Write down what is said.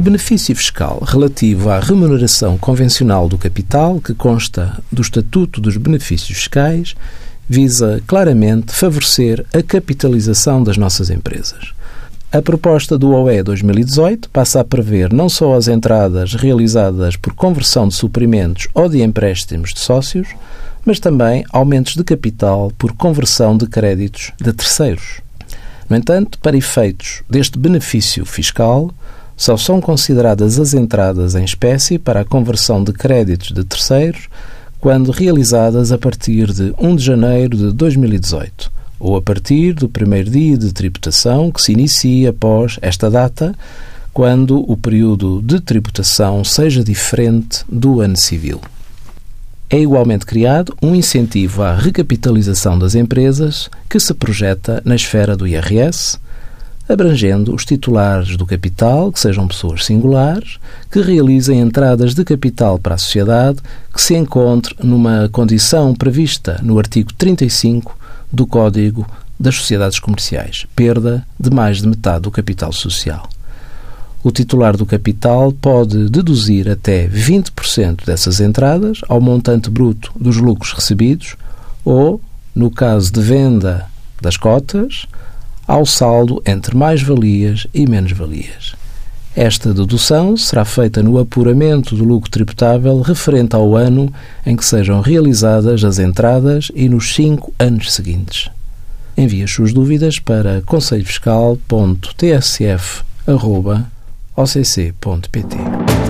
O benefício fiscal relativo à remuneração convencional do capital, que consta do Estatuto dos Benefícios Fiscais, visa claramente favorecer a capitalização das nossas empresas. A proposta do OE 2018 passa a prever não só as entradas realizadas por conversão de suprimentos ou de empréstimos de sócios, mas também aumentos de capital por conversão de créditos de terceiros. No entanto, para efeitos deste benefício fiscal, só são consideradas as entradas em espécie para a conversão de créditos de terceiros quando realizadas a partir de 1 de janeiro de 2018 ou a partir do primeiro dia de tributação que se inicia após esta data, quando o período de tributação seja diferente do ano civil. É igualmente criado um incentivo à recapitalização das empresas que se projeta na esfera do IRS, abrangendo os titulares do capital, que sejam pessoas singulares, que realizem entradas de capital para a sociedade que se encontre numa condição prevista no artigo 35 do Código das Sociedades Comerciais, perda de mais de metade do capital social. O titular do capital pode deduzir até 20% dessas entradas ao montante bruto dos lucros recebidos ou, no caso de venda das cotas, ao saldo entre mais-valias e menos-valias. Esta dedução será feita no apuramento do lucro tributável referente ao ano em que sejam realizadas as entradas e nos cinco anos seguintes. Envie as suas dúvidas para conselhofiscal.tsf.occ.pt.